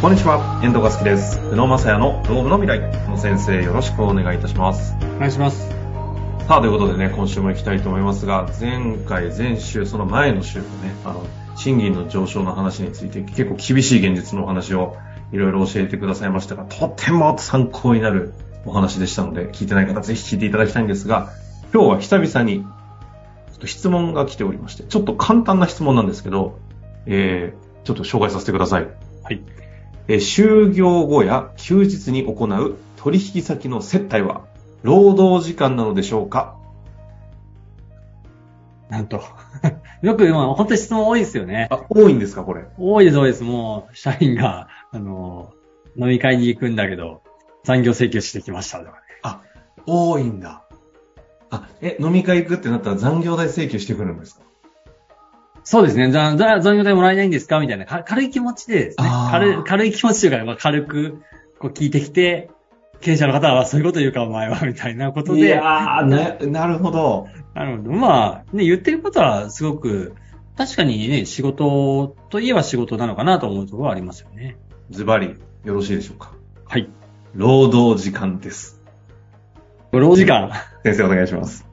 こんにちは、遠藤和樹です。宇野正也のロームの未来。宇野先生、よろしくお願いいたします。お願いします。さあ、ということでね、今週も行きたいと思いますが、前回、前週、その前の週のね、あの、賃金の上昇の話について、結構厳しい現実のお話をいろいろ教えてくださいましたが、とても参考になるお話でしたので、聞いてない方、ぜひ聞いていただきたいんですが、今日は久々に、ちょっと質問が来ておりまして、ちょっと簡単な質問なんですけど、えー、ちょっと紹介させてください。はい。えー就業後や休日に行う取引先の接待は労働時間なのでしょうか？なんと。よく、まあ、本当に質問多いですよね。あ、多いんですかこれ？多いです、多いです。もう、社員が、あの、飲み会に行くんだけど、残業請求してきましたとかね。あ、多いんだ。あ、え、飲み会行くってなったら残業代請求してくるんですか？そうですね。じゃあ、じゃあ残業代もらえないんですか？みたいな、か軽い気持ちでですね軽い、軽い気持ちというか、まあ、軽く、こう聞いてきて、経営者の方はそういうこと言うか、お前は、みたいなことで。いやー、な、なるほど。なるほど。まあ、ね、言ってることはすごく、確かにね、仕事といえば仕事なのかなと思うところはありますよね。ズバリ、よろしいでしょうか？はい。労働時間です。労働時間。先生お願いします。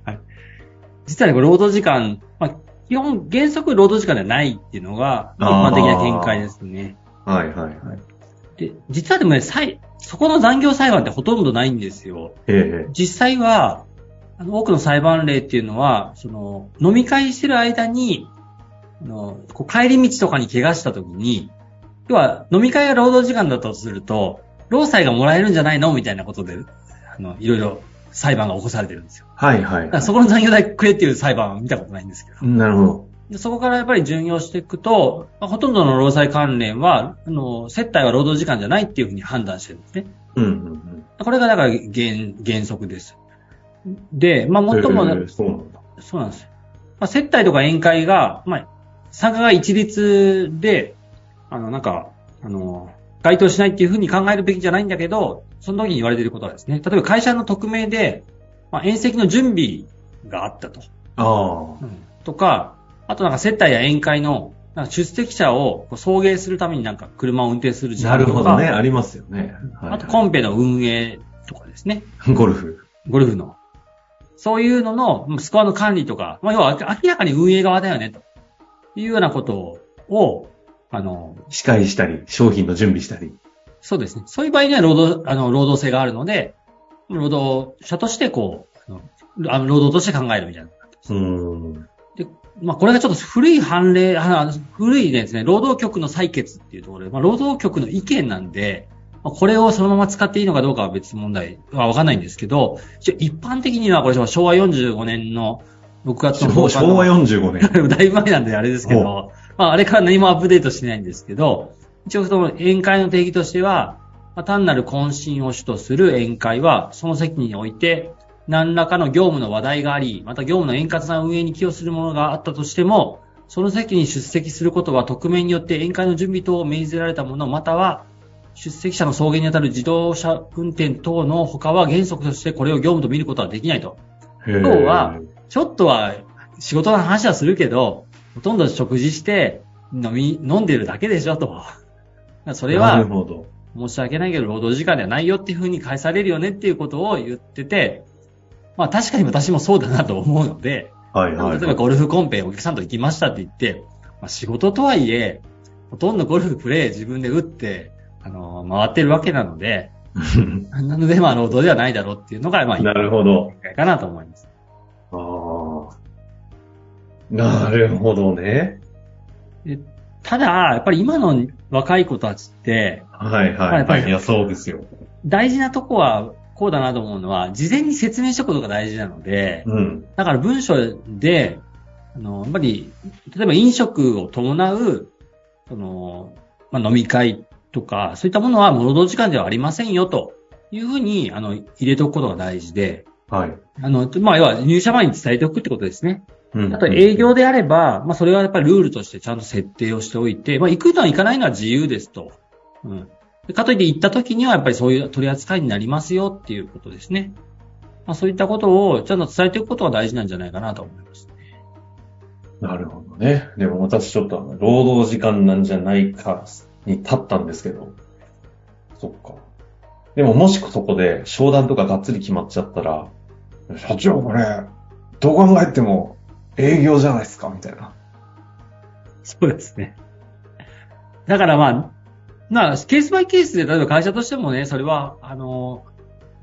実はね、これ労働時間、まあ、基本原則労働時間ではないっていうのが一般的な見解ですね。はいはいはい。で、実はでもね、裁そこの残業裁判ってほとんどないんですよ。ええ実際は、あの多くの裁判例っていうのは、その、飲み会してる間に、あの、こう帰り道とかに怪我した時に、要は、飲み会が労働時間だとすると、労災がもらえるんじゃないのみたいなことで、あの、いろいろ裁判が起こされてるんですよ。はいはいだからそこの残業代くれっていう裁判は見たことないんですけど。なるほど。でそこからやっぱり順用していくと、まあほとんどの労災関連は、あの、接待は労働時間じゃないっていうふうに判断してるんですね。うんうんうん。これがだから原原則です。で、まあ、最も、ええそうなんだ。そうなんですよ。まあ、接待とか宴会が、まあ、参加が一律で、あの、なんか、あの、該当しないっていうふうに考えるべきじゃないんだけど、その時に言われていることはですね、例えば会社の匿名で、まあ、宴席の準備があったと。ああ。とか、あとなんか接待や宴会の、出席者を送迎するためになんか車を運転する時な間とか、るほどね。ありますよね。はいあとコンペの運営とかですね。ゴルフ。ゴルフの。そういうのの、スコアの管理とか、まあ、要は明らかに運営側だよね、というようなことを、あの、司会したり、商品の準備したり。そうですね。そういう場合には労働、あの、労働性があるので、労働者としてこう、あの労働として考えるみたいな。うーん。まあ、これがちょっと古い判例、あ古いですね、労働局の採決っていうところで、まあ、労働局の意見なんで、まあこれをそのまま使っていいのかどうかは別問題はわかんないんですけど、一般的にはこれ昭和45年の6月の昭昭和45年。だいぶ前なんであれですけど、まあ、あれから何もアップデートしてないんですけど、一応その宴会の定義としては、まあ、単なる渾身を主とする宴会は、その席において、何らかの業務の話題があり、また業務の円滑な運営に寄与するものがあったとしても、その席に出席することは匿名によって宴会の準備等を命ぜられたもの、または、出席者の送迎にあたる自動車運転等の他は原則としてこれを業務と見ることはできないと。要要は、ちょっとは仕事の話はするけど、ほとんど食事して飲み、飲んでるだけでしょと。それは。申し訳ないけど労働時間ではないよっていうふうに返されるよねっていうことを言ってて、まあ確かに私もそうだなと思うので、はいはい。例えばゴルフコンペお客さんと行きましたって言って、まあ、仕事とはいえ、ほとんどゴルフプレイ自分で打って、あの回ってるわけなので、なのでまあ労働ではないだろうっていうのが、まあ、なるほど。かなと思います。なるほどね。でただ、やっぱり今の若い子たちって、はいはいはい。いや、そうですよ。大事なとこは、こうだなと思うのは、事前に説明しておくことが大事なので、うん。だから文章で、あの、やっぱり、例えば飲食を伴う、その、まあ、飲み会とか、そういったものは労働時間ではありませんよ、というふうに、あの、入れておくことが大事で、はい。あの、まあ、要は入社前に伝えておくってことですね。うんあと営業であれば、まあそれはやっぱりルールとしてちゃんと設定をしておいて、まあ行くのは行かないのは自由ですと。うん。でかといって行った時にはやっぱりそういう取り扱いになりますよっていうことですね。まあそういったことをちゃんと伝えておくことが大事なんじゃないかなと思います。なるほどね。でも私ちょっとあの労働時間なんじゃないかに立ったんですけど、そっか。でももしそこで商談とかがっつり決まっちゃったら、社長これ、どう考えても営業じゃないですかみたいな。そうですね。だからまあ、まあ、ケースバイケースで、例えば会社としてもね、それは、あの、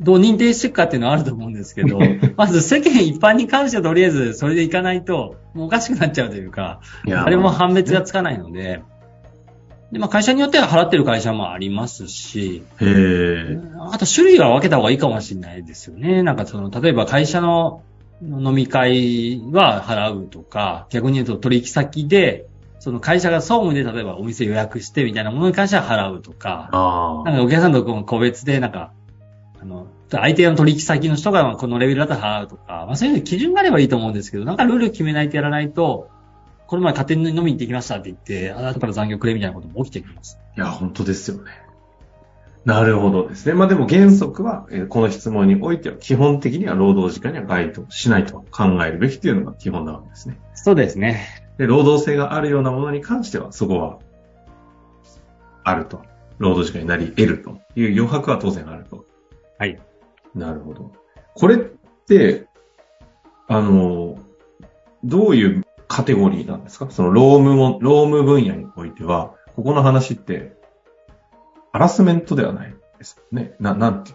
どう認定していくかっていうのはあると思うんですけど、まず世間一般に関してはとりあえずそれでいかないと、もうおかしくなっちゃうというか、あれも判別がつかないので、で、まあ会社によっては払ってる会社もありますし、へえ。あと種類は分けた方がいいかもしれないですよね。なんかその、例えば会社の飲み会は払うとか、逆に言うと取引先で、その会社が総務で例えばお店予約してみたいなものに関しては払うとか、あなんかお客さんと個別でなんか、あの、相手の取引先の人がこのレベルだったら払うとか、まあそういう基準があればいいと思うんですけど、なんかルール決めないとやらないと、この前勝手に飲みに行ってきましたって言って、あ後から残業くれみたいなことも起きてきます。いや、本当ですよね。なるほどですね。まあでも原則は、えーこの質問においては基本的には労働時間には該当しないと考えるべきというのが基本なわけですね。そうですね。で、労働性があるようなものに関しては、そこは、あると。労働時間になり得るという余白は当然あると。はい。なるほど。これって、あの、どういうカテゴリーなんですか？その労務も、労務分野においては、ここの話って、ハラスメントではないですよね。な、なんて。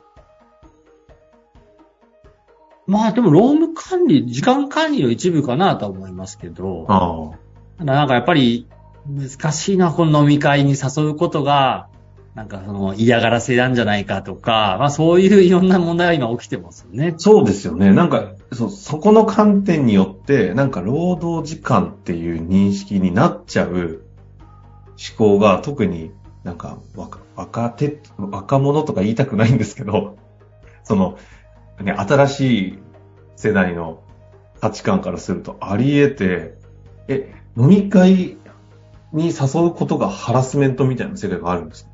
まあでも労務管理、時間管理の一部かなとは思いますけど、あただなんかやっぱり難しいな、この飲み会に誘うことが、なんかその嫌がらせなんじゃないかとか、まあそういういろんな問題が今起きてますよね。そうですよね。なんか、そ、そこの観点によって、なんか労働時間っていう認識になっちゃう思考が特になんか若若手、若者とか言いたくないんですけど、その、ね、新しい世代の価値観からするとあり得て、え、飲み会に誘うことがハラスメントみたいな世界があるんですか？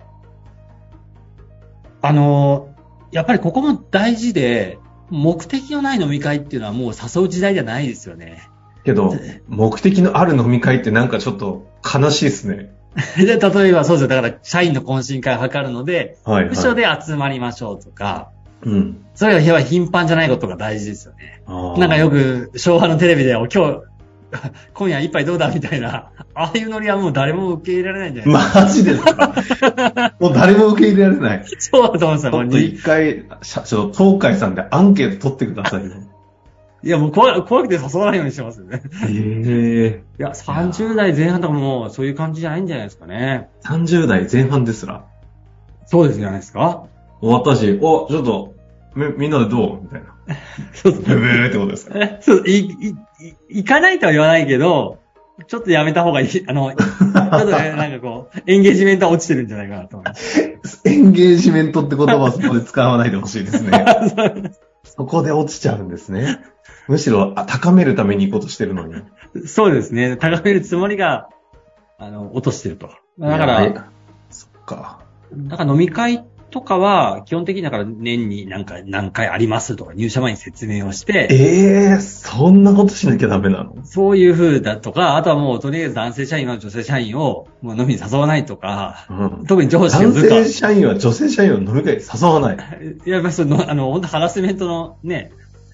あの、やっぱりここも大事で、目的のない飲み会っていうのはもう誘う時代じゃないですよね。けど、目的のある飲み会ってなんかちょっと悲しいですね。で、例えばそうですよ。だから社員の懇親会を図るので、はい、はい。部署で集まりましょうとか、うん。それがやっぱり頻繁じゃないことが大事ですよね。なんかよく昭和のテレビで今日、今夜一杯どうだみたいな、ああいうノリはもう誰も受け入れられないんじゃないですか？マジですか？もう誰も受け入れられない。ちそうだと思うんですよ。ょっと一回、社長、東海さんでアンケート取ってくださいよ。いやもう怖い怖くて誘わないようにしてますよね。ええいや、30代前半とかもそういう感じじゃないんじゃないですかね。30代前半ですら。そうですじゃないですか？私、お、ちょっと、み、みんなでどう？みたいな。そうですブブーってことですか？えそう、い、い、い行かないとは言わないけど、ちょっとやめた方がいい。あの、ちょっとね、なんかこう、エンゲージメントは落ちてるんじゃないかなと思います。エンゲージメントって言葉はそこで使わないでほしいですね。そこで落ちちゃうんですね。むしろ、あ高めるために行こうとしてるのに。そうですね。高めるつもりが、あの、落としてると。だから、、そっか。だから飲み会とかは、基本的にだから年に何回、何回ありますとか入社前に説明をして、ええそんなことしなきゃダメなの？そういう風だとか、あとはもうとりあえず男性社員は女性社員をもう飲みに誘わないとか、うん。特に上司が男部下性社員は女性社員を飲み会に誘わない。いや、まあ、その、あの、本当ハラスメントのね、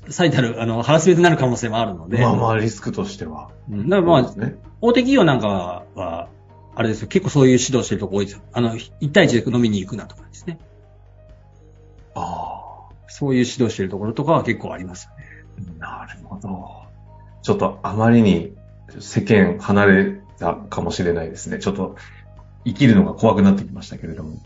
最たる、あの、ハラスメントになる可能性もあるので、まあまあ、リスクとしては。うんだからまあね。大手企業なんかは、はあれですよ、結構そういう指導してるとこ多いですよ。あの、1対1で飲みに行くなとかですね。あそういう指導してるところとかは結構ありますよね。あ、なるほど。ちょっとあまりに世間離れたかもしれないですね。ちょっと生きるのが怖くなってきましたけれども。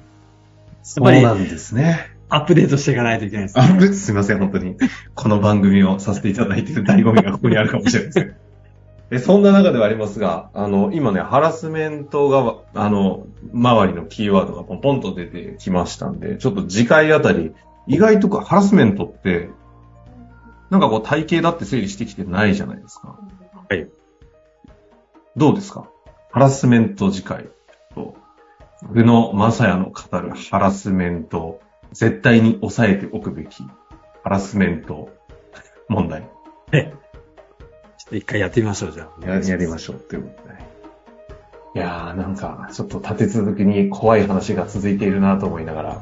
そうなんですね。アップデートしていかないといけないですあね。すいません、本当に。この番組をさせていただいている醍醐味がここにあるかもしれません。えそんな中ではありますが、あの、今ね、ハラスメントが、あの、周りのキーワードがポンポンと出てきましたんで、ちょっと次回あたり、意外とかハラスメントって、なんかこう体系だって整理してきてないじゃないですか。はい。どうですか？ハラスメント次回と、宇野正也の語るハラスメント、絶対に抑えておくべきハラスメント問題。えちょっと一回やってみましょう、じゃあ。ややりましょうっていうことで。いやーなんか、ちょっと立て続けに怖い話が続いているなと思いながら、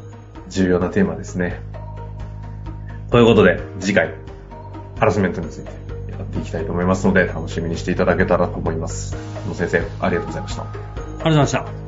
重要なテーマですね。ということで、次回、ハラスメントについてやっていきたいと思いますので、楽しみにしていただけたらと思います。野先生、ありがとうございました。ありがとうございました。